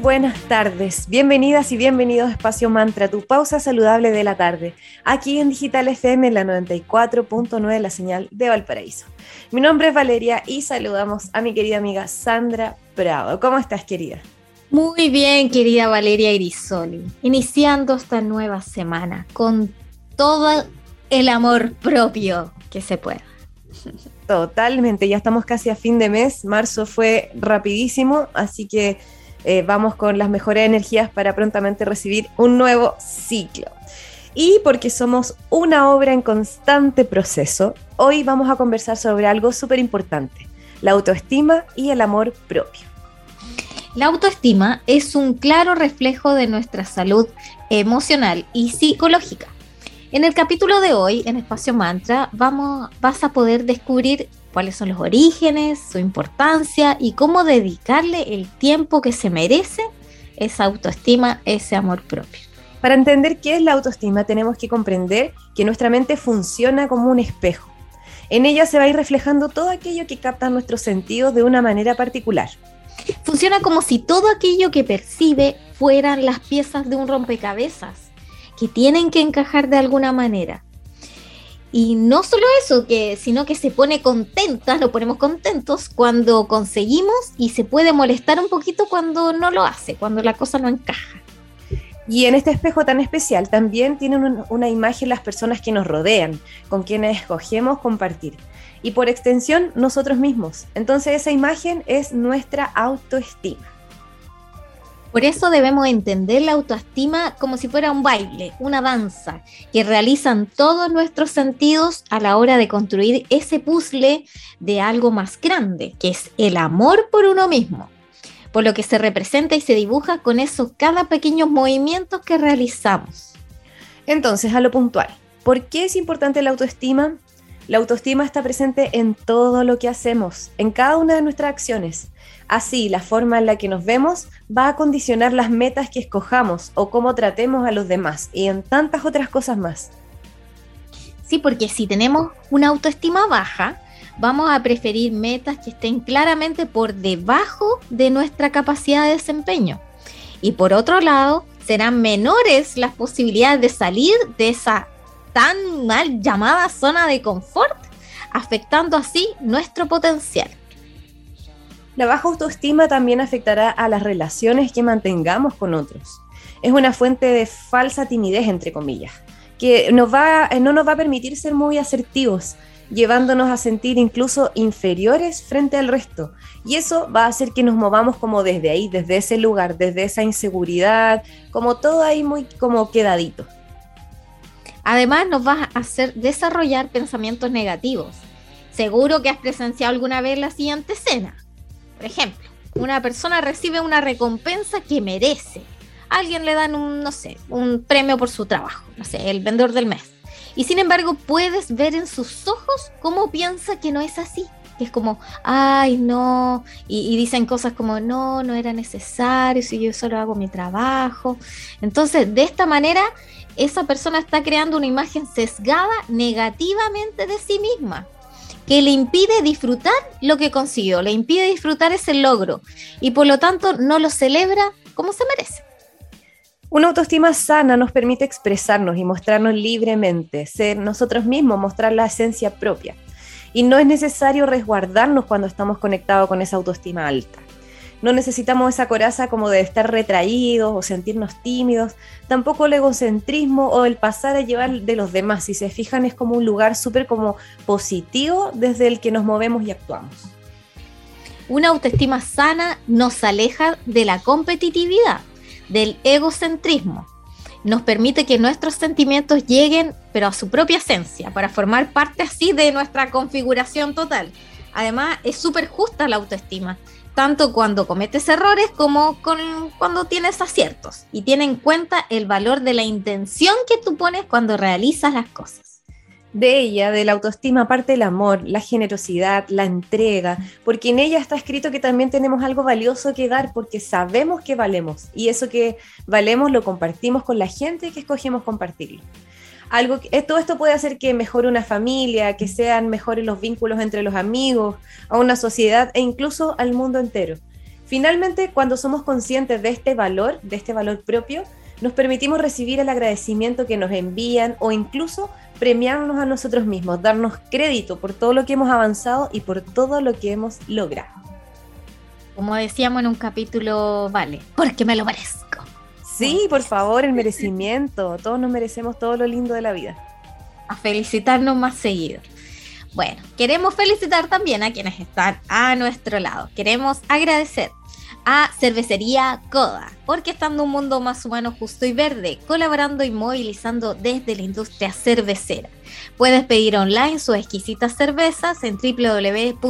Buenas tardes, bienvenidas y bienvenidos a Espacio Mantra, tu pausa saludable de la tarde, aquí en Digital FM en la 94.9, la señal de Valparaíso. Mi nombre es Valeria y saludamos a mi querida amiga Sandra Prado. ¿Cómo estás, querida? Muy bien, querida Valeria Irisoli, iniciando esta nueva semana con todo el amor propio que se pueda. Totalmente, ya estamos casi a fin de mes, marzo fue rapidísimo, así que eh, vamos con las mejores energías para prontamente recibir un nuevo ciclo. Y porque somos una obra en constante proceso, hoy vamos a conversar sobre algo súper importante, la autoestima y el amor propio. La autoestima es un claro reflejo de nuestra salud emocional y psicológica. En el capítulo de hoy, en Espacio Mantra, vamos, vas a poder descubrir cuáles son los orígenes, su importancia y cómo dedicarle el tiempo que se merece esa autoestima, ese amor propio. Para entender qué es la autoestima tenemos que comprender que nuestra mente funciona como un espejo. En ella se va a ir reflejando todo aquello que capta nuestros sentidos de una manera particular. Funciona como si todo aquello que percibe fueran las piezas de un rompecabezas que tienen que encajar de alguna manera. Y no solo eso, que, sino que se pone contenta, nos ponemos contentos cuando conseguimos y se puede molestar un poquito cuando no lo hace, cuando la cosa no encaja. Y en este espejo tan especial también tienen una imagen las personas que nos rodean, con quienes escogemos compartir. Y por extensión, nosotros mismos. Entonces esa imagen es nuestra autoestima. Por eso debemos entender la autoestima como si fuera un baile, una danza, que realizan todos nuestros sentidos a la hora de construir ese puzzle de algo más grande, que es el amor por uno mismo, por lo que se representa y se dibuja con esos cada pequeños movimientos que realizamos. Entonces, a lo puntual, ¿por qué es importante la autoestima? La autoestima está presente en todo lo que hacemos, en cada una de nuestras acciones. Así, la forma en la que nos vemos va a condicionar las metas que escojamos o cómo tratemos a los demás y en tantas otras cosas más. Sí, porque si tenemos una autoestima baja, vamos a preferir metas que estén claramente por debajo de nuestra capacidad de desempeño. Y por otro lado, serán menores las posibilidades de salir de esa tan mal llamada zona de confort, afectando así nuestro potencial. La baja autoestima también afectará a las relaciones que mantengamos con otros. Es una fuente de falsa timidez, entre comillas, que nos va, no nos va a permitir ser muy asertivos, llevándonos a sentir incluso inferiores frente al resto. Y eso va a hacer que nos movamos como desde ahí, desde ese lugar, desde esa inseguridad, como todo ahí muy como quedadito. Además nos va a hacer desarrollar pensamientos negativos. Seguro que has presenciado alguna vez la siguiente escena. Por ejemplo, una persona recibe una recompensa que merece. alguien le dan un, no sé, un premio por su trabajo, no sé, el vendedor del mes. Y sin embargo, puedes ver en sus ojos cómo piensa que no es así. Que es como, ay, no. Y, y, dicen cosas como, no, no era necesario, si yo solo hago mi trabajo. Entonces, de esta manera, esa persona está creando una imagen sesgada negativamente de sí misma que le impide disfrutar lo que consiguió, le impide disfrutar ese logro y por lo tanto no lo celebra como se merece. Una autoestima sana nos permite expresarnos y mostrarnos libremente, ser nosotros mismos, mostrar la esencia propia. Y no es necesario resguardarnos cuando estamos conectados con esa autoestima alta. No necesitamos esa coraza como de estar retraídos o sentirnos tímidos, tampoco el egocentrismo o el pasar a llevar de los demás. Si se fijan, es como un lugar súper como positivo desde el que nos movemos y actuamos. Una autoestima sana nos aleja de la competitividad, del egocentrismo. Nos permite que nuestros sentimientos lleguen, pero a su propia esencia, para formar parte así de nuestra configuración total. Además, es súper justa la autoestima tanto cuando cometes errores como cuando tienes aciertos y tiene en cuenta el valor de la intención que tú pones cuando realizas las cosas. De ella, de la autoestima, parte el amor, la generosidad, la entrega, porque en ella está escrito que también tenemos algo valioso que dar, porque sabemos que valemos, y eso que valemos lo compartimos con la gente que escogemos compartirlo. Algo, eh, todo esto puede hacer que mejore una familia, que sean mejores los vínculos entre los amigos, a una sociedad e incluso al mundo entero. Finalmente, cuando somos conscientes de este valor, de este valor propio, nos permitimos recibir el agradecimiento que nos envían o incluso premiarnos a nosotros mismos, darnos crédito por todo lo que hemos avanzado y por todo lo que hemos logrado. Como decíamos en un capítulo, vale, porque me lo merezco. Sí, por favor, el merecimiento. Todos nos merecemos todo lo lindo de la vida. A felicitarnos más seguido. Bueno, queremos felicitar también a quienes están a nuestro lado. Queremos agradecer a Cervecería Coda, porque estando un mundo más humano, justo y verde, colaborando y movilizando desde la industria cervecera. Puedes pedir online sus exquisitas cervezas en www.coda.cl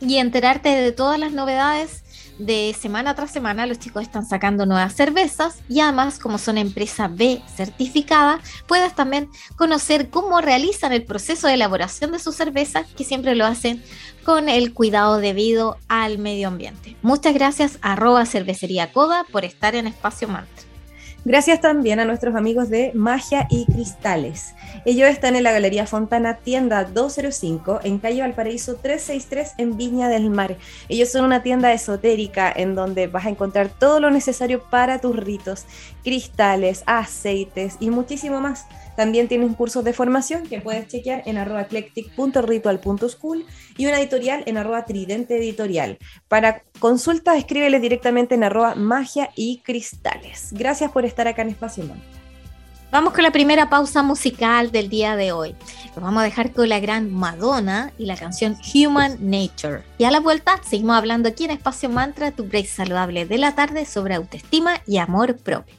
y enterarte de todas las novedades de semana tras semana los chicos están sacando nuevas cervezas y además como son empresa B certificada, puedes también conocer cómo realizan el proceso de elaboración de sus cervezas que siempre lo hacen con el cuidado debido al medio ambiente. Muchas gracias a cervecería coda por estar en Espacio Mantra. Gracias también a nuestros amigos de Magia y Cristales. Ellos están en la Galería Fontana, tienda 205, en calle Valparaíso 363, en Viña del Mar. Ellos son una tienda esotérica en donde vas a encontrar todo lo necesario para tus ritos, cristales, aceites y muchísimo más. También tienen cursos de formación que puedes chequear en arroba eclectic.ritual.school y una editorial en arroba tridente editorial. Para consultas, escríbele directamente en arroba magia y cristales. Gracias por estar acá en Espacio Man. Vamos con la primera pausa musical del día de hoy. Nos vamos a dejar con la gran Madonna y la canción Human Nature. Y a la vuelta seguimos hablando aquí en Espacio Mantra, tu break saludable de la tarde sobre autoestima y amor propio.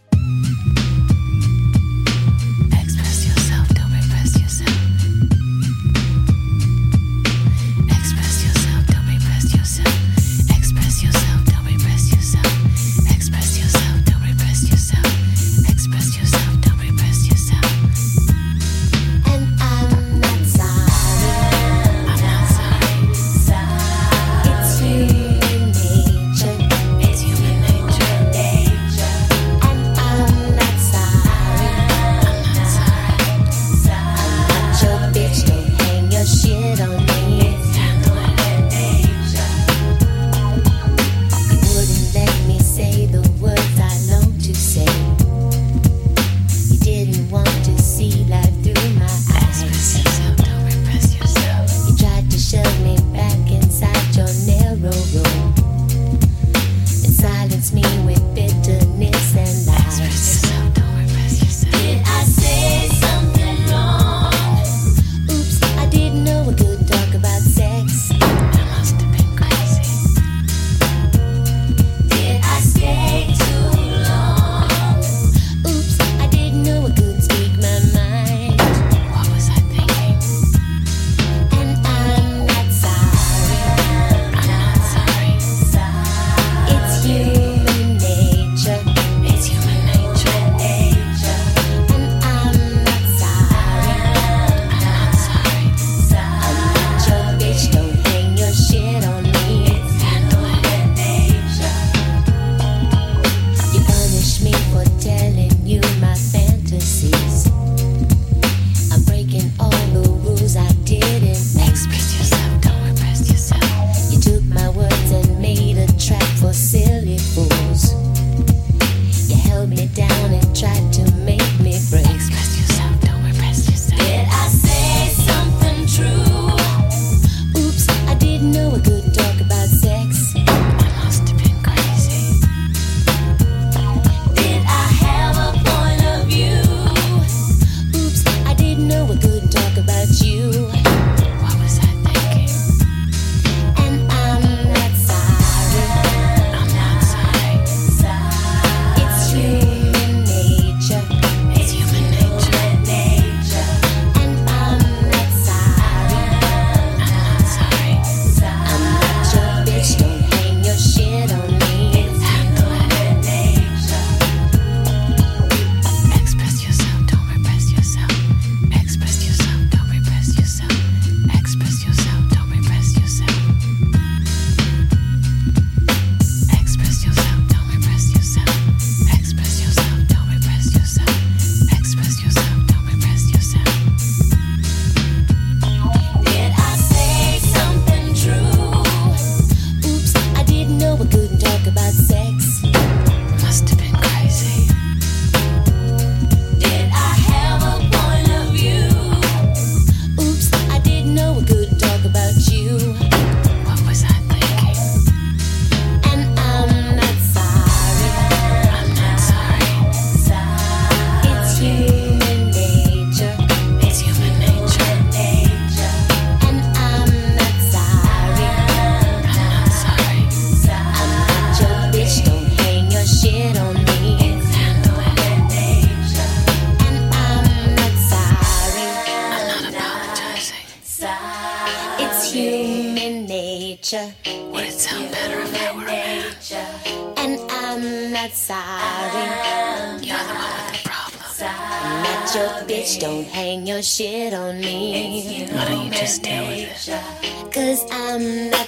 Your bitch, don't hang your shit on me. Why don't you just deal with it? Cause I'm not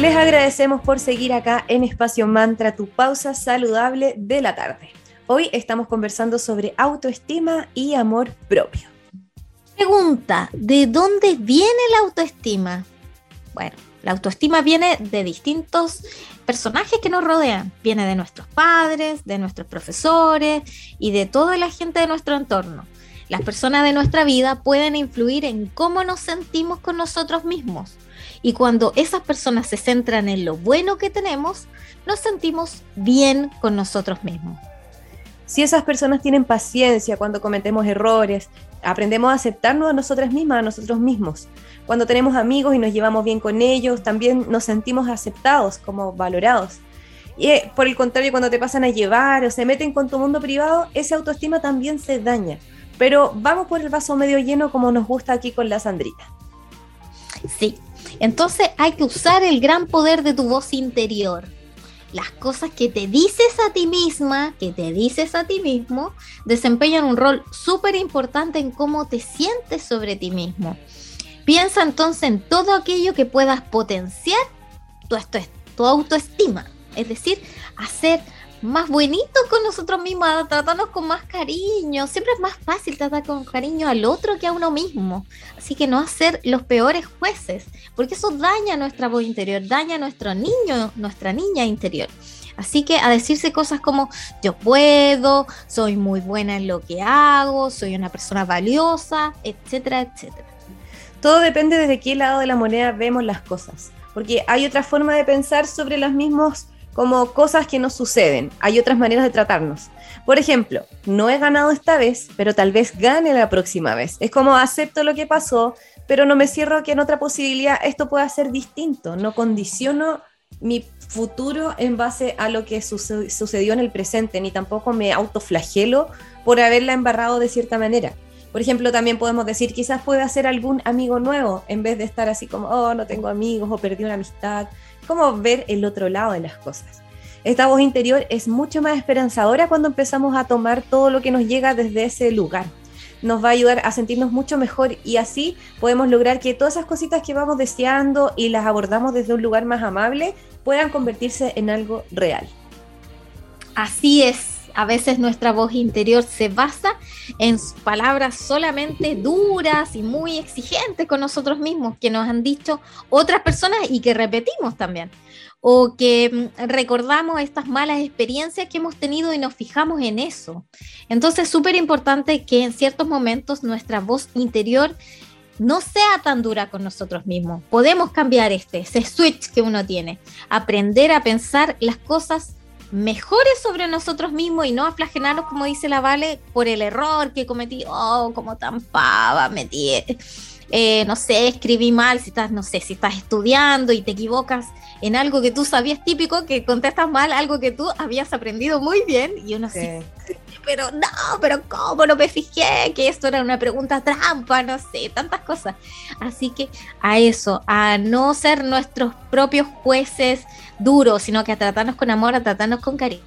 Les agradecemos por seguir acá en Espacio Mantra, tu pausa saludable de la tarde. Hoy estamos conversando sobre autoestima y amor propio. Pregunta, ¿de dónde viene la autoestima? Bueno, la autoestima viene de distintos personajes que nos rodean. Viene de nuestros padres, de nuestros profesores y de toda la gente de nuestro entorno. Las personas de nuestra vida pueden influir en cómo nos sentimos con nosotros mismos. Y cuando esas personas se centran en lo bueno que tenemos, nos sentimos bien con nosotros mismos. Si esas personas tienen paciencia cuando cometemos errores, aprendemos a aceptarnos a nosotras mismas, a nosotros mismos. Cuando tenemos amigos y nos llevamos bien con ellos, también nos sentimos aceptados, como valorados. Y eh, por el contrario, cuando te pasan a llevar o se meten con tu mundo privado, esa autoestima también se daña. Pero vamos por el vaso medio lleno como nos gusta aquí con la Sandrita. Sí, entonces hay que usar el gran poder de tu voz interior. Las cosas que te dices a ti misma, que te dices a ti mismo, desempeñan un rol súper importante en cómo te sientes sobre ti mismo. Piensa entonces en todo aquello que puedas potenciar tu, tu autoestima, es decir, hacer más buenitos con nosotros mismos, a tratarnos con más cariño. Siempre es más fácil tratar con cariño al otro que a uno mismo. Así que no hacer los peores jueces, porque eso daña nuestra voz interior, daña nuestro niño, nuestra niña interior. Así que a decirse cosas como yo puedo, soy muy buena en lo que hago, soy una persona valiosa, etcétera, etcétera. Todo depende desde qué lado de la moneda vemos las cosas, porque hay otra forma de pensar sobre las mismas como cosas que nos suceden, hay otras maneras de tratarnos. Por ejemplo, no he ganado esta vez, pero tal vez gane la próxima vez. Es como acepto lo que pasó, pero no me cierro que en otra posibilidad esto pueda ser distinto, no condiciono mi futuro en base a lo que suce- sucedió en el presente, ni tampoco me autoflagelo por haberla embarrado de cierta manera. Por ejemplo, también podemos decir, quizás pueda hacer algún amigo nuevo, en vez de estar así como, oh, no tengo amigos o perdí una amistad. Como ver el otro lado de las cosas. Esta voz interior es mucho más esperanzadora cuando empezamos a tomar todo lo que nos llega desde ese lugar. Nos va a ayudar a sentirnos mucho mejor y así podemos lograr que todas esas cositas que vamos deseando y las abordamos desde un lugar más amable puedan convertirse en algo real. Así es, a veces nuestra voz interior se basa en palabras solamente duras y muy exigentes con nosotros mismos que nos han dicho otras personas y que repetimos también. O que mm, recordamos estas malas experiencias que hemos tenido y nos fijamos en eso. Entonces es súper importante que en ciertos momentos nuestra voz interior no sea tan dura con nosotros mismos. Podemos cambiar este, ese switch que uno tiene. Aprender a pensar las cosas mejores sobre nosotros mismos y no a flagelarnos, como dice la Vale, por el error que cometí. Oh, como tan pava, metí, eh, no sé, escribí mal, si estás, no sé, si estás estudiando y te equivocas en algo que tú sabías típico, que contestas mal algo que tú habías aprendido muy bien y uno así, pero no, pero ¿cómo no me fijé que esto era una pregunta trampa? No sé, tantas cosas. Así que a eso, a no ser nuestros propios jueces duros, sino que a tratarnos con amor, a tratarnos con cariño.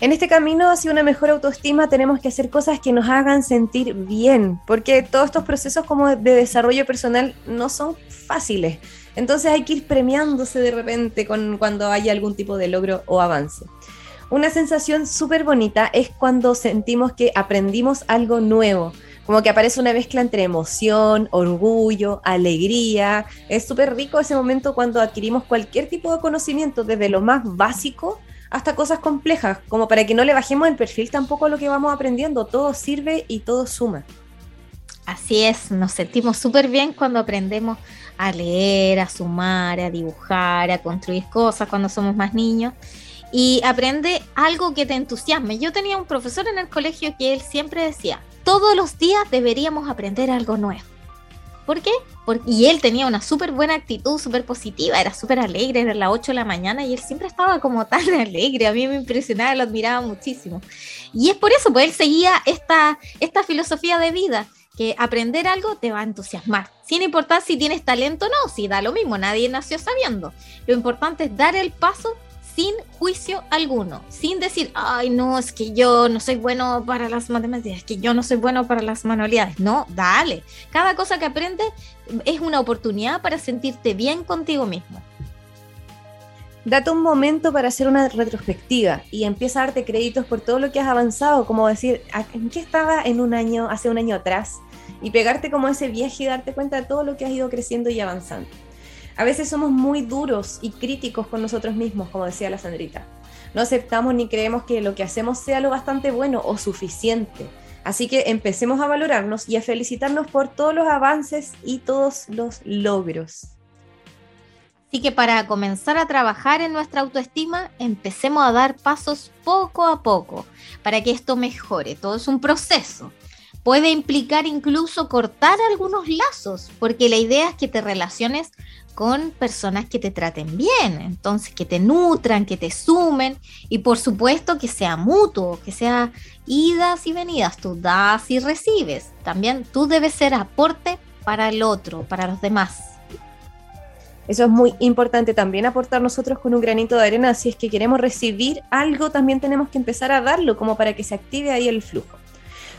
En este camino hacia una mejor autoestima tenemos que hacer cosas que nos hagan sentir bien, porque todos estos procesos como de desarrollo personal no son fáciles. Entonces hay que ir premiándose de repente con, cuando hay algún tipo de logro o avance. Una sensación súper bonita es cuando sentimos que aprendimos algo nuevo, como que aparece una mezcla entre emoción, orgullo, alegría. Es súper rico ese momento cuando adquirimos cualquier tipo de conocimiento, desde lo más básico hasta cosas complejas, como para que no le bajemos el perfil tampoco a lo que vamos aprendiendo. Todo sirve y todo suma. Así es, nos sentimos súper bien cuando aprendemos a leer, a sumar, a dibujar, a construir cosas cuando somos más niños. Y aprende algo que te entusiasme. Yo tenía un profesor en el colegio que él siempre decía, todos los días deberíamos aprender algo nuevo. ¿Por qué? Porque, y él tenía una súper buena actitud, súper positiva, era súper alegre, era las 8 de la mañana y él siempre estaba como tan alegre, a mí me impresionaba, lo admiraba muchísimo. Y es por eso, pues él seguía esta, esta filosofía de vida, que aprender algo te va a entusiasmar, sin importar si tienes talento o no, si da lo mismo, nadie nació sabiendo. Lo importante es dar el paso sin juicio alguno, sin decir, ay, no, es que yo no soy bueno para las matemáticas, es que yo no soy bueno para las manualidades. No, dale. Cada cosa que aprendes es una oportunidad para sentirte bien contigo mismo. Date un momento para hacer una retrospectiva y empieza a darte créditos por todo lo que has avanzado, como decir, ¿en qué estaba en un año, hace un año atrás? Y pegarte como ese viaje y darte cuenta de todo lo que has ido creciendo y avanzando. A veces somos muy duros y críticos con nosotros mismos, como decía la Sandrita. No aceptamos ni creemos que lo que hacemos sea lo bastante bueno o suficiente. Así que empecemos a valorarnos y a felicitarnos por todos los avances y todos los logros. Así que para comenzar a trabajar en nuestra autoestima, empecemos a dar pasos poco a poco para que esto mejore. Todo es un proceso. Puede implicar incluso cortar algunos lazos, porque la idea es que te relaciones con personas que te traten bien, entonces que te nutran, que te sumen y por supuesto que sea mutuo, que sea idas y venidas, tú das y recibes. También tú debes ser aporte para el otro, para los demás. Eso es muy importante también aportar nosotros con un granito de arena. Si es que queremos recibir algo, también tenemos que empezar a darlo como para que se active ahí el flujo.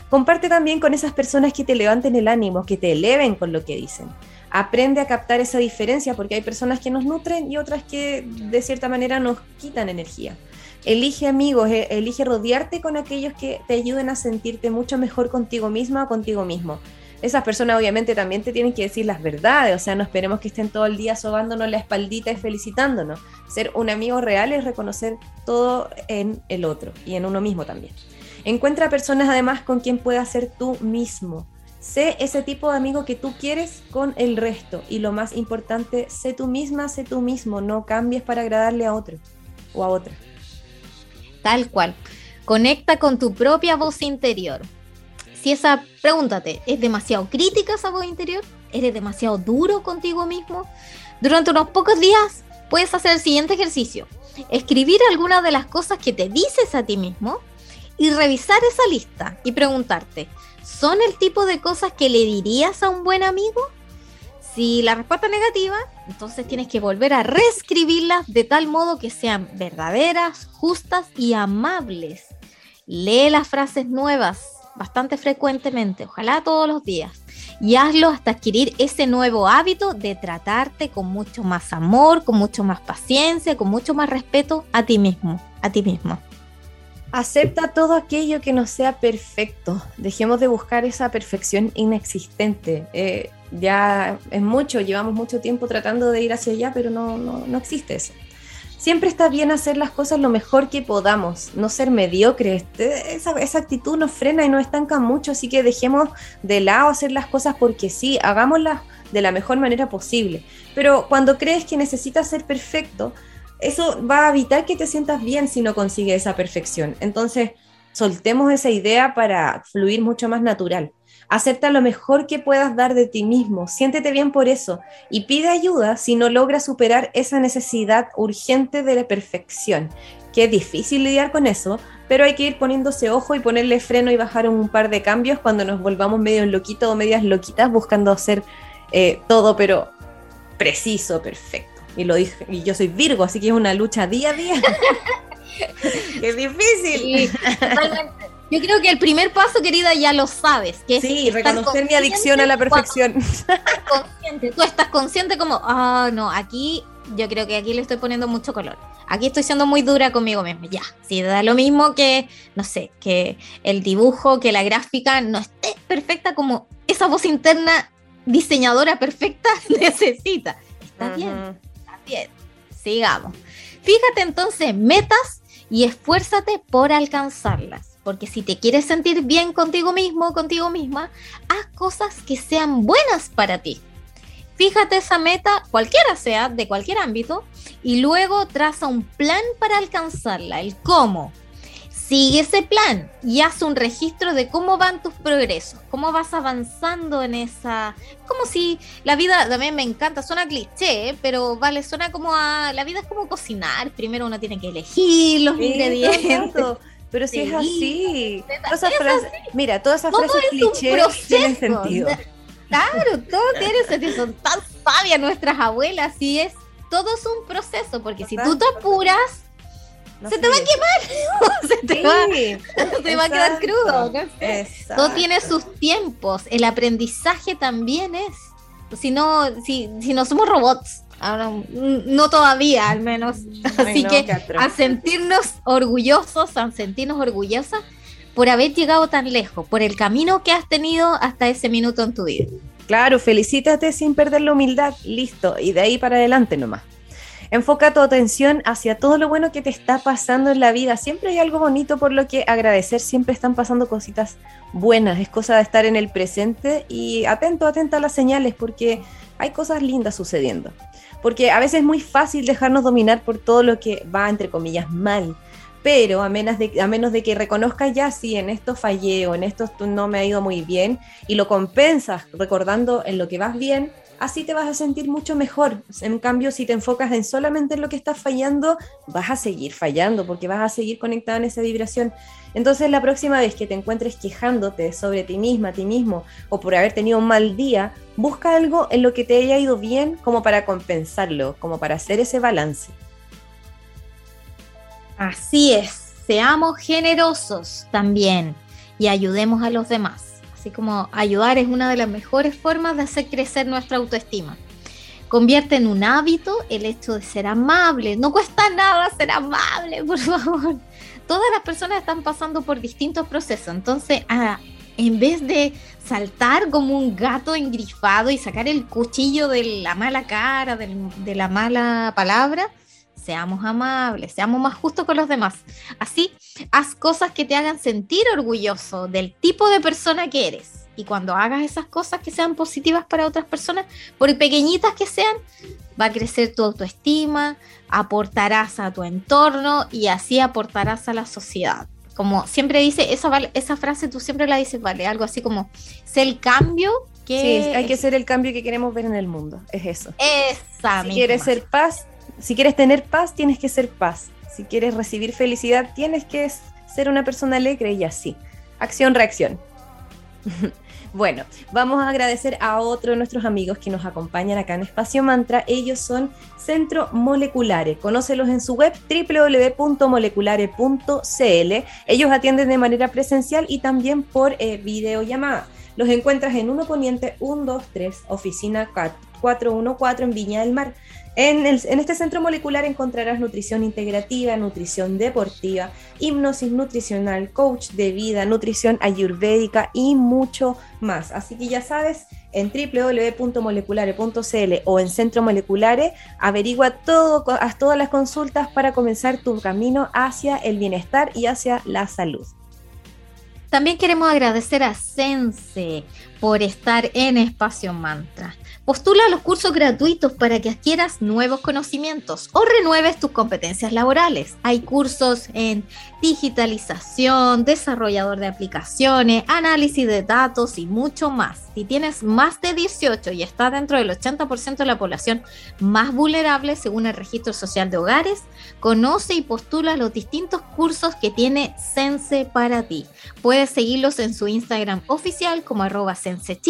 Comparte también con esas personas que te levanten el ánimo, que te eleven con lo que dicen aprende a captar esa diferencia porque hay personas que nos nutren y otras que de cierta manera nos quitan energía. Elige amigos, e, elige rodearte con aquellos que te ayuden a sentirte mucho mejor contigo misma o contigo mismo. Esas personas obviamente también te tienen que decir las verdades, o sea, no esperemos que estén todo el día sobándonos la espaldita y felicitándonos. Ser un amigo real es reconocer todo en el otro y en uno mismo también. Encuentra personas además con quien puedas ser tú mismo. Sé ese tipo de amigo que tú quieres con el resto. Y lo más importante, sé tú misma, sé tú mismo. No cambies para agradarle a otro o a otra. Tal cual. Conecta con tu propia voz interior. Si esa, pregúntate, ¿es demasiado crítica esa voz interior? ¿Eres demasiado duro contigo mismo? Durante unos pocos días puedes hacer el siguiente ejercicio. Escribir algunas de las cosas que te dices a ti mismo y revisar esa lista y preguntarte, ¿son el tipo de cosas que le dirías a un buen amigo? Si la respuesta es negativa, entonces tienes que volver a reescribirlas de tal modo que sean verdaderas, justas y amables. Lee las frases nuevas bastante frecuentemente, ojalá todos los días, y hazlo hasta adquirir ese nuevo hábito de tratarte con mucho más amor, con mucho más paciencia, con mucho más respeto a ti mismo, a ti mismo. Acepta todo aquello que no sea perfecto. Dejemos de buscar esa perfección inexistente. Eh, ya es mucho, llevamos mucho tiempo tratando de ir hacia allá, pero no, no, existe eso. Siempre está bien hacer las cosas lo mejor que podamos, no ser mediocres. Esa, esa actitud nos frena y nos estanca mucho, así que dejemos de lado hacer las cosas porque sí, hagámoslas de la mejor manera posible. Pero cuando crees que necesitas ser perfecto, eso va a evitar que te sientas bien si no consigues esa perfección. Entonces, soltemos esa idea para fluir mucho más natural. Acepta lo mejor que puedas dar de ti mismo, siéntete bien por eso y pide ayuda si no logras superar esa necesidad urgente de la perfección, que es difícil lidiar con eso, pero hay que ir poniéndose ojo y ponerle freno y bajar un par de cambios cuando nos volvamos medio loquitos o medias loquitas buscando hacer eh, todo, pero preciso, perfecto. Y lo dije, y yo soy Virgo, así que es una lucha día a día. es difícil. Yo creo que el primer paso, querida, ya lo sabes. Que sí, reconocer mi adicción a la perfección. consciente, tú estás consciente como, ah, no, aquí yo creo que aquí le estoy poniendo mucho color. Aquí estoy siendo muy dura conmigo misma. Ya, si da lo mismo que, no sé, que el dibujo, que la gráfica no esté perfecta como esa voz interna diseñadora perfecta necesita. Está bien Bien, sigamos. Fíjate entonces metas y esfuérzate por alcanzarlas. Porque si te quieres sentir bien contigo mismo o contigo misma, haz cosas que sean buenas para ti. Fíjate esa meta, cualquiera sea, de cualquier ámbito, y luego traza un plan para alcanzarla, el cómo. Sigue ese plan y haz un registro de cómo van tus progresos, cómo vas avanzando en esa... Como si la vida, también me encanta, suena cliché, pero vale, suena como a... La vida es como cocinar, primero uno tiene que elegir los ingredientes. Pero si es así. mira, todas esas frases clichés tienen sentido. Claro, todo tiene sentido. Son tan sabias nuestras abuelas y es todo es un proceso, porque si tú te apuras, se te va a quemar, se te, va, a quedar crudo. Todo tiene sus tiempos. El aprendizaje también es. Si no, si, si no somos robots, ahora no todavía al menos. Así que a sentirnos orgullosos, a sentirnos orgullosas por haber llegado tan lejos, por el camino que has tenido hasta ese minuto en tu vida. Claro, felicítate sin perder la humildad, listo, y de ahí para adelante nomás. Enfoca tu atención hacia todo lo bueno que te está pasando en la vida. Siempre hay algo bonito por lo que agradecer, siempre están pasando cositas buenas. Es cosa de estar en el presente y atento, atenta a las señales porque hay cosas lindas sucediendo. Porque a veces es muy fácil dejarnos dominar por todo lo que va, entre comillas, mal pero a menos de, a menos de que reconozcas ya si en esto fallé o en esto no me ha ido muy bien y lo compensas recordando en lo que vas bien, así te vas a sentir mucho mejor. En cambio, si te enfocas en solamente en lo que estás fallando, vas a seguir fallando porque vas a seguir conectado en esa vibración. Entonces, la próxima vez que te encuentres quejándote sobre ti misma, ti mismo, o por haber tenido un mal día, busca algo en lo que te haya ido bien como para compensarlo, como para hacer ese balance. Así es, seamos generosos también y ayudemos a los demás. Así como ayudar es una de las mejores formas de hacer crecer nuestra autoestima. Convierte en un hábito el hecho de ser amable. No cuesta nada ser amable, por favor. Todas las personas están pasando por distintos procesos. Entonces, ah, en vez de saltar como un gato engrifado y sacar el cuchillo de la mala cara, de la mala palabra, seamos amables, seamos más justos con los demás. Así, haz cosas que te hagan sentir orgulloso del tipo de persona que eres. Y cuando hagas esas cosas que sean positivas para otras personas, por pequeñitas que sean, va a crecer tu autoestima, aportarás a tu entorno y así aportarás a la sociedad. Como siempre dice, esa, esa frase tú siempre la dices, vale, algo así como, sé el cambio que... Sí, hay que ser el cambio que queremos ver en el mundo, es eso. Esa si quieres ser paz, si quieres tener paz, tienes que ser paz. Si quieres recibir felicidad, tienes que ser una persona alegre y así. Acción, reacción. bueno, vamos a agradecer a otro de nuestros amigos que nos acompañan acá en Espacio Mantra. Ellos son Centro Moleculare. Conócelos en su web www.moleculare.cl. Ellos atienden de manera presencial y también por eh, videollamada. Los encuentras en 1 Poniente 123, oficina 414 en Viña del Mar. En, este centro molecular encontrarás nutrición integrativa, nutrición deportiva, hipnosis nutricional, coach de vida, nutrición ayurvédica y mucho más. Así que ya sabes, en www.moleculare.cl o en Centro Moleculare, averigua todo, haz todas las consultas para comenzar tu camino hacia el bienestar y hacia la salud. También queremos agradecer a Sense por estar en Espacio Mantra. Postula los cursos gratuitos para que adquieras nuevos conocimientos o renueves tus competencias laborales. Hay cursos en digitalización, desarrollador de aplicaciones, análisis de datos y mucho más. Si tienes más de 18 y estás dentro del 80% de la población más vulnerable según el registro social de hogares, conoce y postula los distintos cursos que tiene Sense para ti. Puedes seguirlos en su Instagram oficial como arroba Sense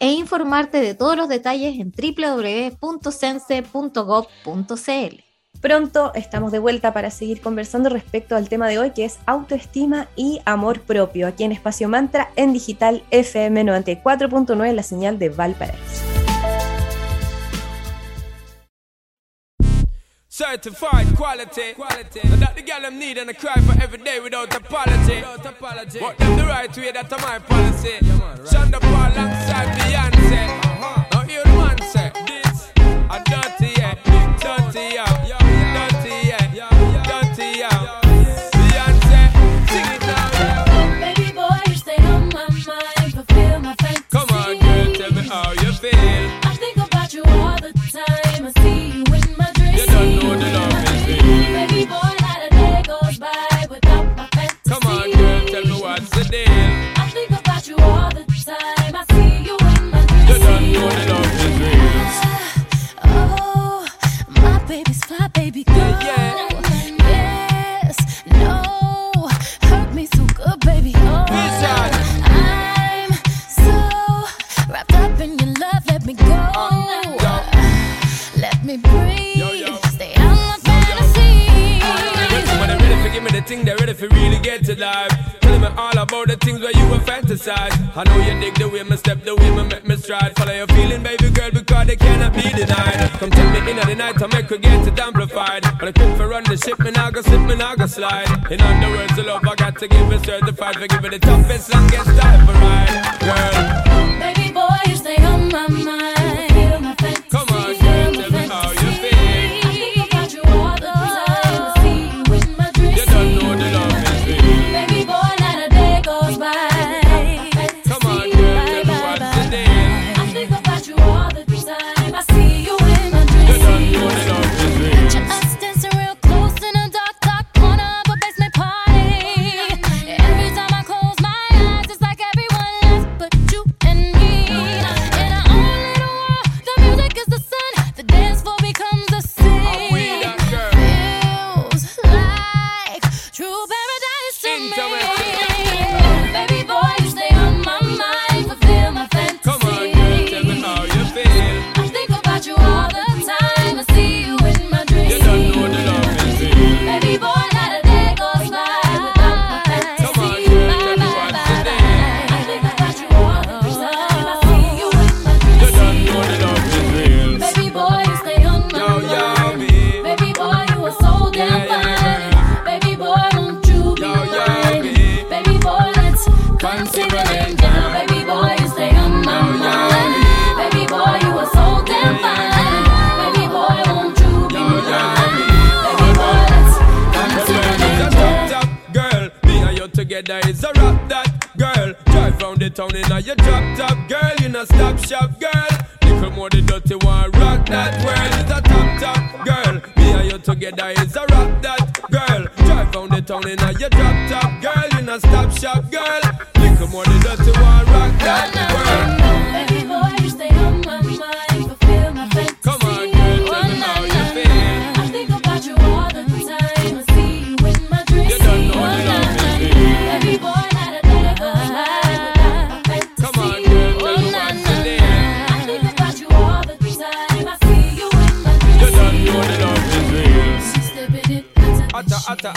e informarte de todos los detalles detalles en www.sense.gov.cl. Pronto estamos de vuelta para seguir conversando respecto al tema de hoy que es autoestima y amor propio aquí en Espacio Mantra en Digital FM 94.9 la señal de Valparaíso. Certified quality. quality. And that the girl them need and I cry for every day without apology. Without apology. But them the right way, that's my policy. Yeah, man, right. Shonda Paul alongside Beyonce. Yeah. Ship, me now go me go slide. In other words, the love I got to give it certified. For give it the toughest, longest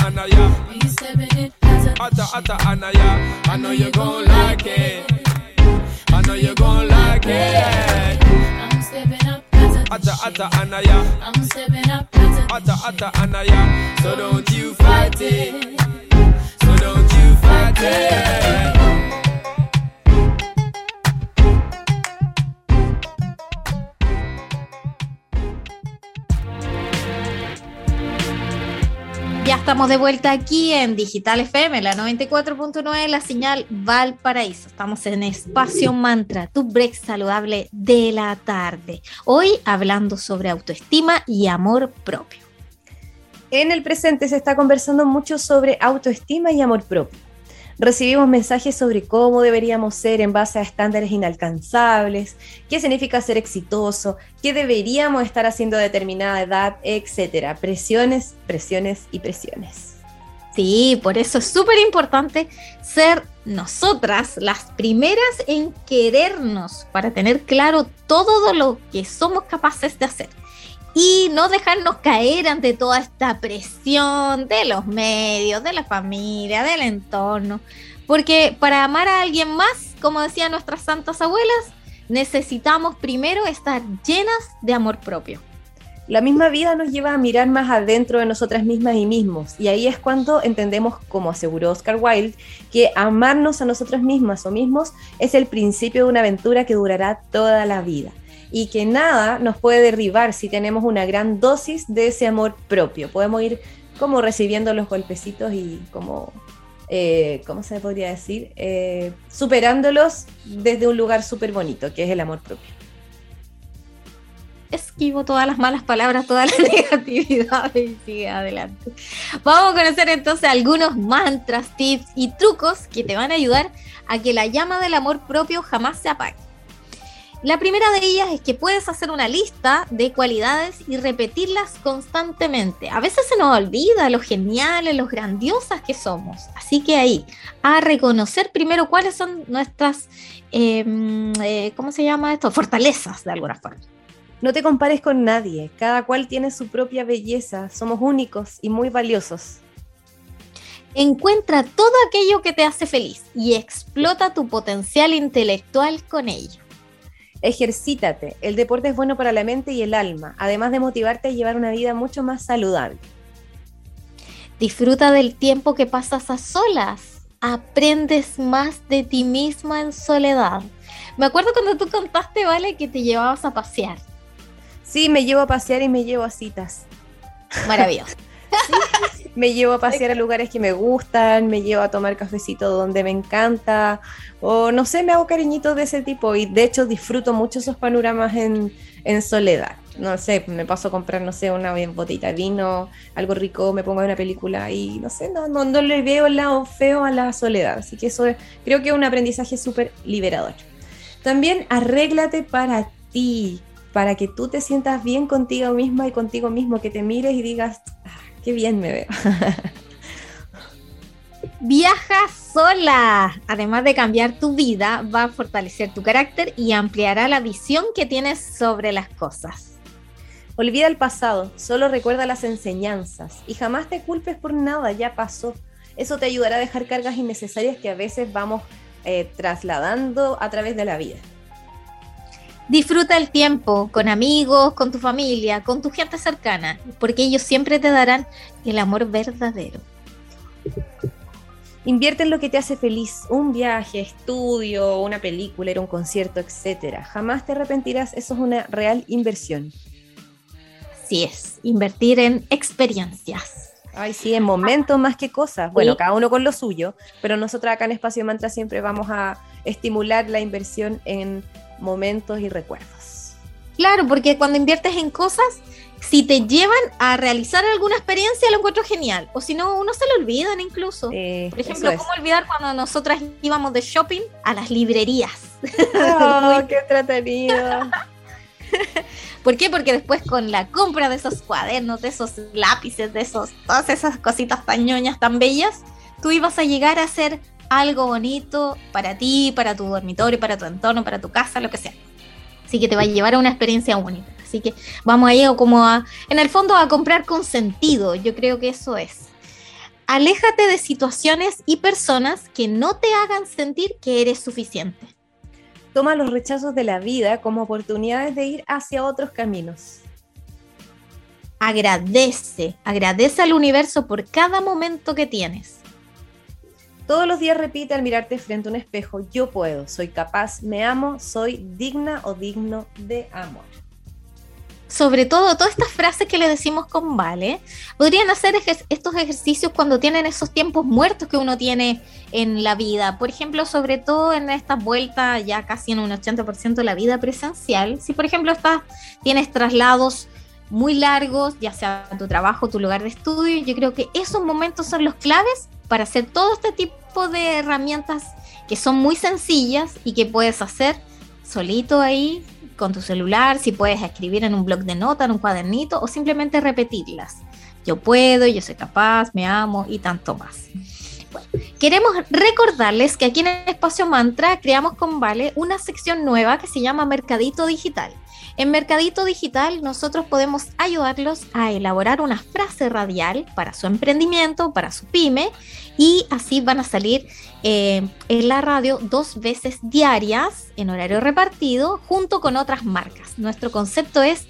anaya. you stepping a- Atta atta anaya, I know you gon' like it. I know you gon' like it. I'm stepping up, Atta atta anaya, I'm stepping up, atta atta anaya. So don't you fight it. Estamos de vuelta aquí en Digital FM, la 94.9, la señal Valparaíso. Estamos en Espacio Mantra, tu break saludable de la tarde. Hoy hablando sobre autoestima y amor propio. En el presente se está conversando mucho sobre autoestima y amor propio. Recibimos mensajes sobre cómo deberíamos ser en base a estándares inalcanzables, qué significa ser exitoso, qué deberíamos estar haciendo a determinada edad, etcétera. Presiones, presiones y presiones. Sí, por eso es súper importante ser nosotras las primeras en querernos para tener claro todo lo que somos capaces de hacer y no dejarnos caer ante toda esta presión de los medios, de la familia, del entorno, porque para amar a alguien más, como decían nuestras santas abuelas, necesitamos primero estar llenas de amor propio. La misma vida nos lleva a mirar más adentro de nosotras mismas y mismos, y ahí es cuando entendemos, como aseguró Oscar Wilde, que amarnos a nosotras mismas o mismos es el principio de una aventura que durará toda la vida, y que nada nos puede derribar si tenemos una gran dosis de ese amor propio. Podemos ir como recibiendo los golpecitos y como, eh, ¿cómo se podría decir? Eh, superándolos desde un lugar súper bonito, que es el amor propio. esquivo todas las malas palabras, toda la negatividad y sigue adelante. Vamos a conocer entonces algunos mantras, tips y trucos que te van a ayudar a que la llama del amor propio jamás se apague. La primera de ellas es que puedes hacer una lista de cualidades y repetirlas constantemente. A veces se nos olvida lo geniales, lo grandiosas que somos. Así que ahí, a reconocer primero cuáles son nuestras, em, eh, ¿cómo se llama esto? Fortalezas, de alguna forma. No te compares con nadie, cada cual tiene su propia belleza, somos únicos y muy valiosos. Encuentra todo aquello que te hace feliz y explota tu potencial intelectual con ello. Ejercítate. El deporte es bueno para la mente y el alma, además de motivarte a llevar una vida mucho más saludable. Disfruta del tiempo que pasas a solas. Aprendes más de ti misma en soledad. Me acuerdo cuando tú contaste, Vale, que te llevabas a pasear. Sí, me llevo a pasear y me llevo a citas. Maravilloso. me llevo a pasear a lugares que me gustan, me llevo a tomar cafecito donde me encanta, o no sé, me hago cariñitos de ese tipo y de hecho disfruto mucho esos panoramas en, soledad. No sé, me paso a comprar, no sé, una botita de vino, algo rico, me pongo a ver una película y no sé, no, no, le veo el lado feo a la soledad. Así que eso creo que es un aprendizaje súper liberador. También arréglate para ti, para que tú te sientas bien contigo misma y contigo mismo, que te mires y digas, Qué bien me veo. Viaja sola. Además de cambiar tu vida, va a fortalecer tu carácter y ampliará la visión que tienes sobre las cosas. Olvida el pasado, solo recuerda las enseñanzas y jamás te culpes por nada, ya pasó. Eso te ayudará a dejar cargas innecesarias que a veces vamos eh, trasladando a través de la vida. Disfruta el tiempo con amigos, con tu familia, con tu gente cercana, porque ellos siempre te darán el amor verdadero. Invierte en lo que te hace feliz, un viaje, estudio, una película, ir a un concierto, etc. Jamás te arrepentirás, eso es una real inversión. Así es, invertir en experiencias. Ay, sí, en momentos más que cosas. Bueno, cada uno con lo suyo, pero nosotros acá en Espacio Mantra siempre vamos a estimular la inversión en momentos y recuerdos. Claro, porque cuando inviertes en cosas, si te llevan a realizar alguna experiencia, lo encuentro genial. O si no, uno se lo olvidan incluso. Por ejemplo, ¿cómo olvidar cuando nosotras íbamos de shopping a las librerías? Oh, ¡Qué entretenido! ¿Por qué? Porque después con la compra de esos cuadernos, de esos lápices, de esos, todas esas cositas tan ñoñas, tan bellas, tú ibas a llegar a hacer algo bonito para ti, para tu dormitorio, para tu entorno, para tu casa, lo que sea. Así que te va a llevar a una experiencia única. Así que vamos ahí como a, en el fondo, a comprar con sentido. Yo creo que eso es. Aléjate de situaciones y personas que no te hagan sentir que eres suficiente. Toma los rechazos de la vida como oportunidades de ir hacia otros caminos. Agradece, agradece al universo por cada momento que tienes. Todos los días repite al mirarte frente a un espejo, yo puedo, soy capaz, me amo, soy digna o digno de amor. Sobre todo, todas estas frases que le decimos con vale, podrían hacer estos ejercicios cuando tienen esos tiempos muertos que uno tiene en la vida. Por ejemplo, sobre todo en esta vuelta ya casi en un 80% de la vida presencial. Si, por ejemplo, estás, tienes traslados muy largos, ya sea tu trabajo, tu lugar de estudio, yo creo que esos momentos son los claves para hacer todo este tipo de herramientas que son muy sencillas y que puedes hacer solito ahí con tu celular, si puedes escribir en un blog de notas, en un cuadernito o simplemente repetirlas. Yo puedo, yo soy capaz, me amo y tanto más. queremos recordarles que aquí en el Espacio Mantra creamos con Vale una sección nueva que se llama Mercadito Digital. En Mercadito Digital nosotros podemos ayudarlos a elaborar una frase radial para su emprendimiento, para su pyme y así van a salir eh, en la radio dos veces diarias en horario repartido junto con otras marcas. Nuestro concepto es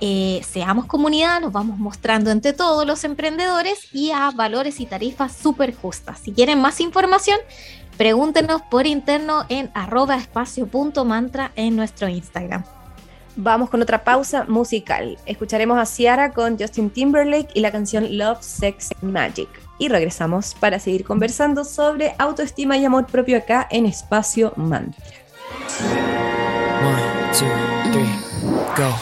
eh, seamos comunidad, nos vamos mostrando entre todos los emprendedores y a valores y tarifas súper justas. Si quieren más información, pregúntenos por interno en arroba espacio.mantra en nuestro Instagram. Vamos con otra pausa musical. Escucharemos a Ciara con Justin Timberlake y la canción Love, Sex, Magic. Y regresamos para seguir conversando sobre autoestima y amor propio acá en Espacio Mantra. One, two, three, go.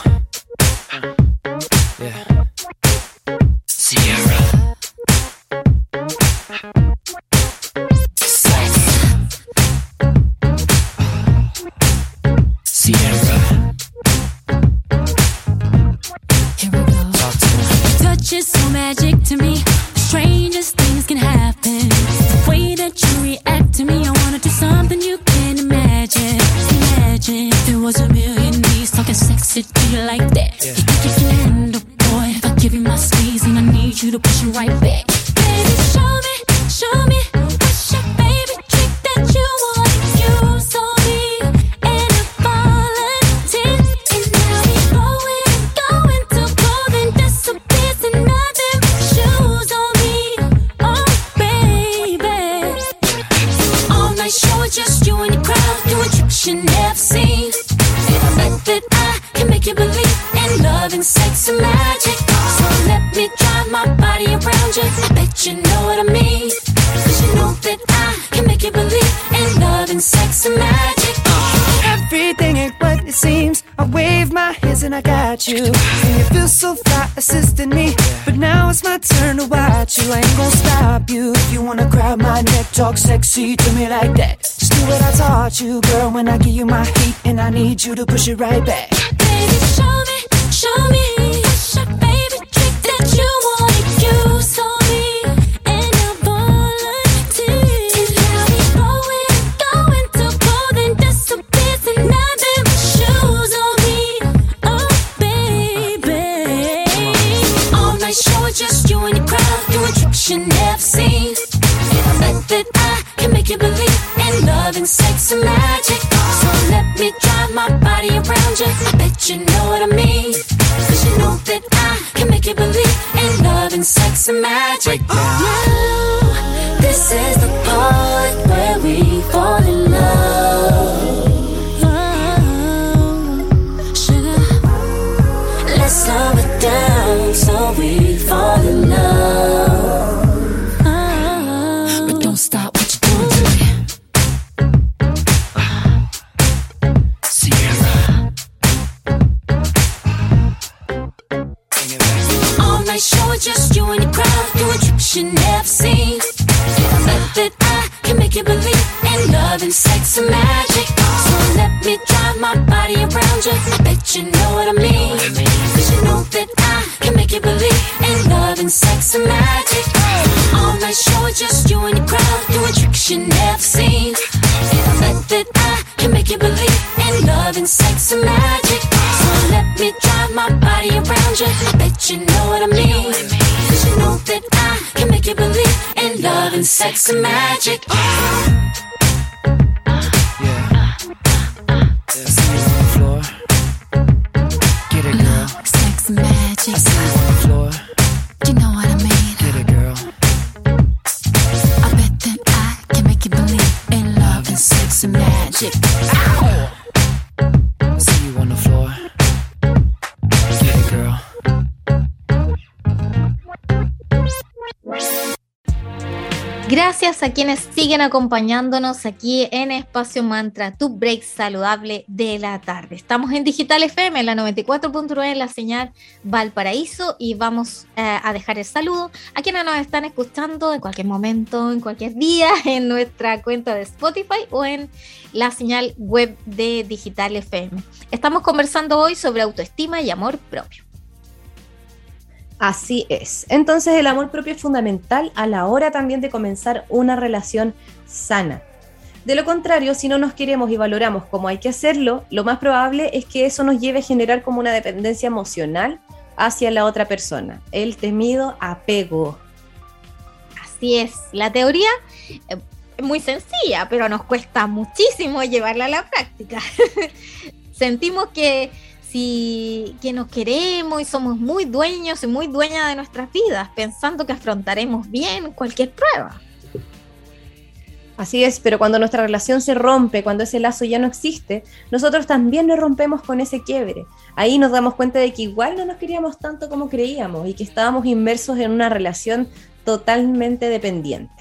Sexy, do you like that? You think you can handle, boy? I give you my squeeze and I need you to push it right back. You. And you feel so fly assisting me. But now it's my turn to watch you. I ain't gonna stop you. If you wanna grab my neck, talk sexy to me like that. Just do what I taught you, girl. When I give you my heat, and I need you to push it right back. Baby, show me, show me. What's your favorite trick that you you never seen. I bet that I can make you believe in love and sex and magic. So let me drive my body around you. I bet you know what I mean. Cause you know that I can make you believe in love and sex and magic. Now, oh, this is the part where we fall and sex and magic. A quienes siguen acompañándonos aquí en Espacio Mantra, tu break saludable de la tarde. Estamos en Digital FM, en la 94.9 en la señal Valparaíso y vamos eh, a dejar el saludo a quienes nos están escuchando en cualquier momento, en cualquier día, en nuestra cuenta de Spotify o en la señal web de Digital FM. Estamos conversando hoy sobre autoestima y amor propio. Así es. Entonces el amor propio es fundamental a la hora también de comenzar una relación sana. De lo contrario, si no nos queremos y valoramos como hay que hacerlo, lo más probable es que eso nos lleve a generar como una dependencia emocional hacia la otra persona, el temido apego. Así es, la teoría eh, es muy sencilla, pero nos cuesta muchísimo llevarla a la práctica. Sentimos que si que nos queremos y somos muy dueños y muy dueñas de nuestras vidas, pensando que afrontaremos bien cualquier prueba. Así es, pero cuando nuestra relación se rompe, cuando ese lazo ya no existe, nosotros también nos rompemos con ese quiebre. Ahí nos damos cuenta de que igual no nos queríamos tanto como creíamos y que estábamos inmersos en una relación totalmente dependiente.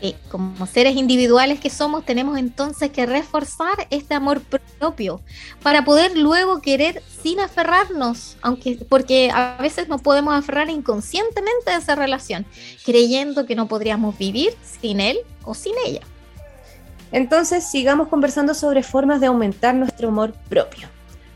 Sí, como seres individuales que somos, tenemos entonces que reforzar este amor propio para poder luego querer sin aferrarnos, aunque porque a veces nos podemos aferrar inconscientemente a esa relación, creyendo que no podríamos vivir sin él o sin ella. Entonces, sigamos conversando sobre formas de aumentar nuestro amor propio.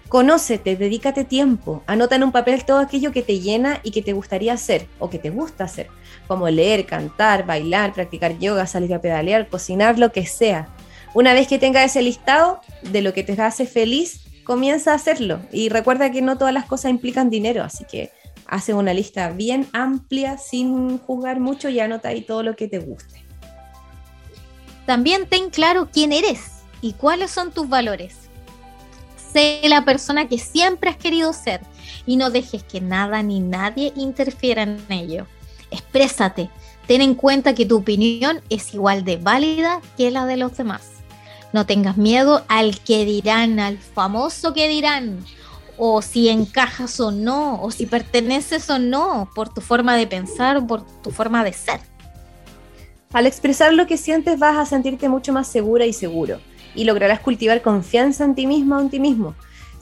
Conócete, dedícate tiempo, anota en un papel todo aquello que te llena y que te gustaría hacer o que te gusta hacer, como leer, cantar, bailar, practicar yoga, salir a pedalear, cocinar, lo que sea. Una vez que tengas ese listado de lo que te hace feliz, comienza a hacerlo. Y recuerda que no todas las cosas implican dinero, así que hace una lista bien amplia sin juzgar mucho y anota ahí todo lo que te guste. También ten claro quién eres y cuáles son tus valores. Sé la persona que siempre has querido ser y no dejes que nada ni nadie interfiera en ello. Exprésate, ten en cuenta que tu opinión es igual de válida que la de los demás. No tengas miedo al que dirán, al famoso que dirán, o si encajas o no, o si perteneces o no, por tu forma de pensar o por tu forma de ser. Al expresar lo que sientes vas a sentirte mucho más segura y seguro y lograrás cultivar confianza en ti misma o en ti mismo.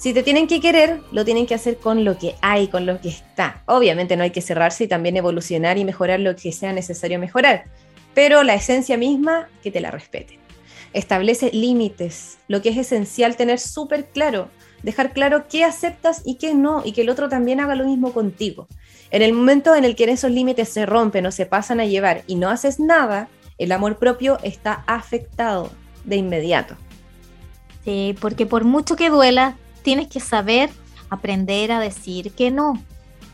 Si te tienen que querer, lo tienen que hacer con lo que hay, con lo que está. Obviamente no hay que cerrarse y también evolucionar y mejorar lo que sea necesario mejorar, pero la esencia misma, que te la respeten. Establece límites, lo que es esencial tener súper claro, dejar claro qué aceptas y qué no, y que el otro también haga lo mismo contigo. En el momento en el que esos límites se rompen o se pasan a llevar y no haces nada, el amor propio está afectado de inmediato. Sí, porque por mucho que duela, tienes que saber aprender a decir que no,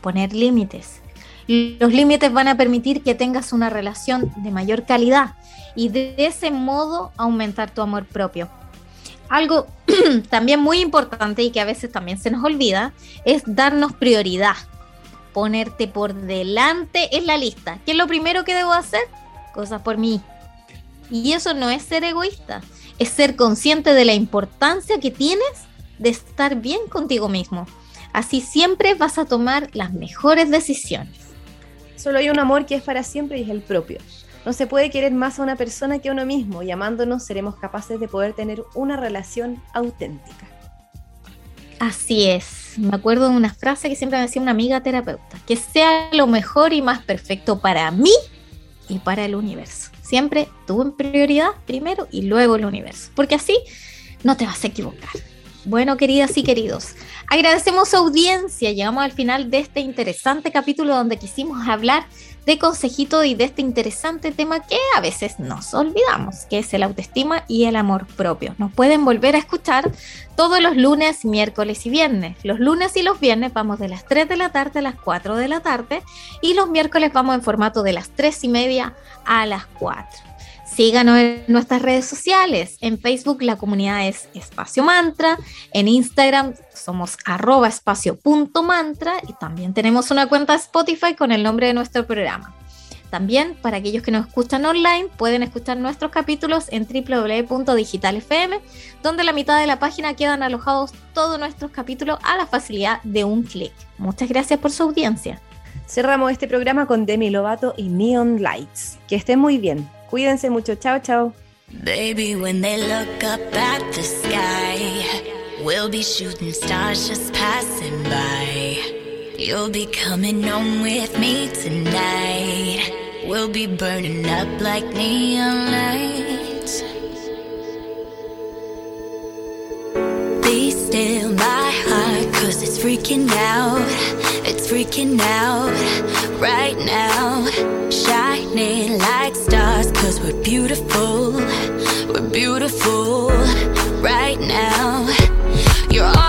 poner límites. Los límites van a permitir que tengas una relación de mayor calidad y de ese modo aumentar tu amor propio. Algo también muy importante y que a veces también se nos olvida es darnos prioridad ponerte por delante en la lista. ¿Qué es lo primero que debo hacer? Cosas por mí. Y eso no es ser egoísta, es ser consciente de la importancia que tienes de estar bien contigo mismo. Así siempre vas a tomar las mejores decisiones. Solo hay un amor que es para siempre y es el propio. No se puede querer más a una persona que a uno mismo y amándonos seremos capaces de poder tener una relación auténtica. Así es. Me acuerdo de una frase que siempre me decía una amiga terapeuta, que sea lo mejor y más perfecto para mí y para el universo. Siempre tú en prioridad primero y luego el universo, porque así no te vas a equivocar. Bueno, queridas y queridos, agradecemos su audiencia. Llegamos al final de este interesante capítulo donde quisimos hablar de consejito y de este interesante tema que a veces nos olvidamos, que es el autoestima y el amor propio. Nos pueden volver a escuchar todos los lunes, miércoles y viernes. Los lunes y los viernes vamos de las 3 de la tarde a las 4 de la tarde y los miércoles vamos en formato de las 3 y media a las 4. Síganos en nuestras redes sociales. En Facebook la comunidad es Espacio Mantra. En Instagram somos arroba espacio.mantra y también tenemos una cuenta Spotify con el nombre de nuestro programa. También para aquellos que nos escuchan online pueden escuchar nuestros capítulos en www.digitalfm, donde la mitad de la página quedan alojados todos nuestros capítulos a la facilidad de un clic. Muchas gracias por su audiencia. Cerramos este programa con Demi Lovato y Neon Lights. Que estén muy bien. Cuídense mucho. Chao, chao. Baby, when they look up at the sky, we'll be shooting stars just passing by. You'll be coming home with me tonight. We'll be burning up like neon lights. Cause it's freaking out. It's freaking out right now. Shining like stars, cause we're beautiful. We're beautiful right now. You're all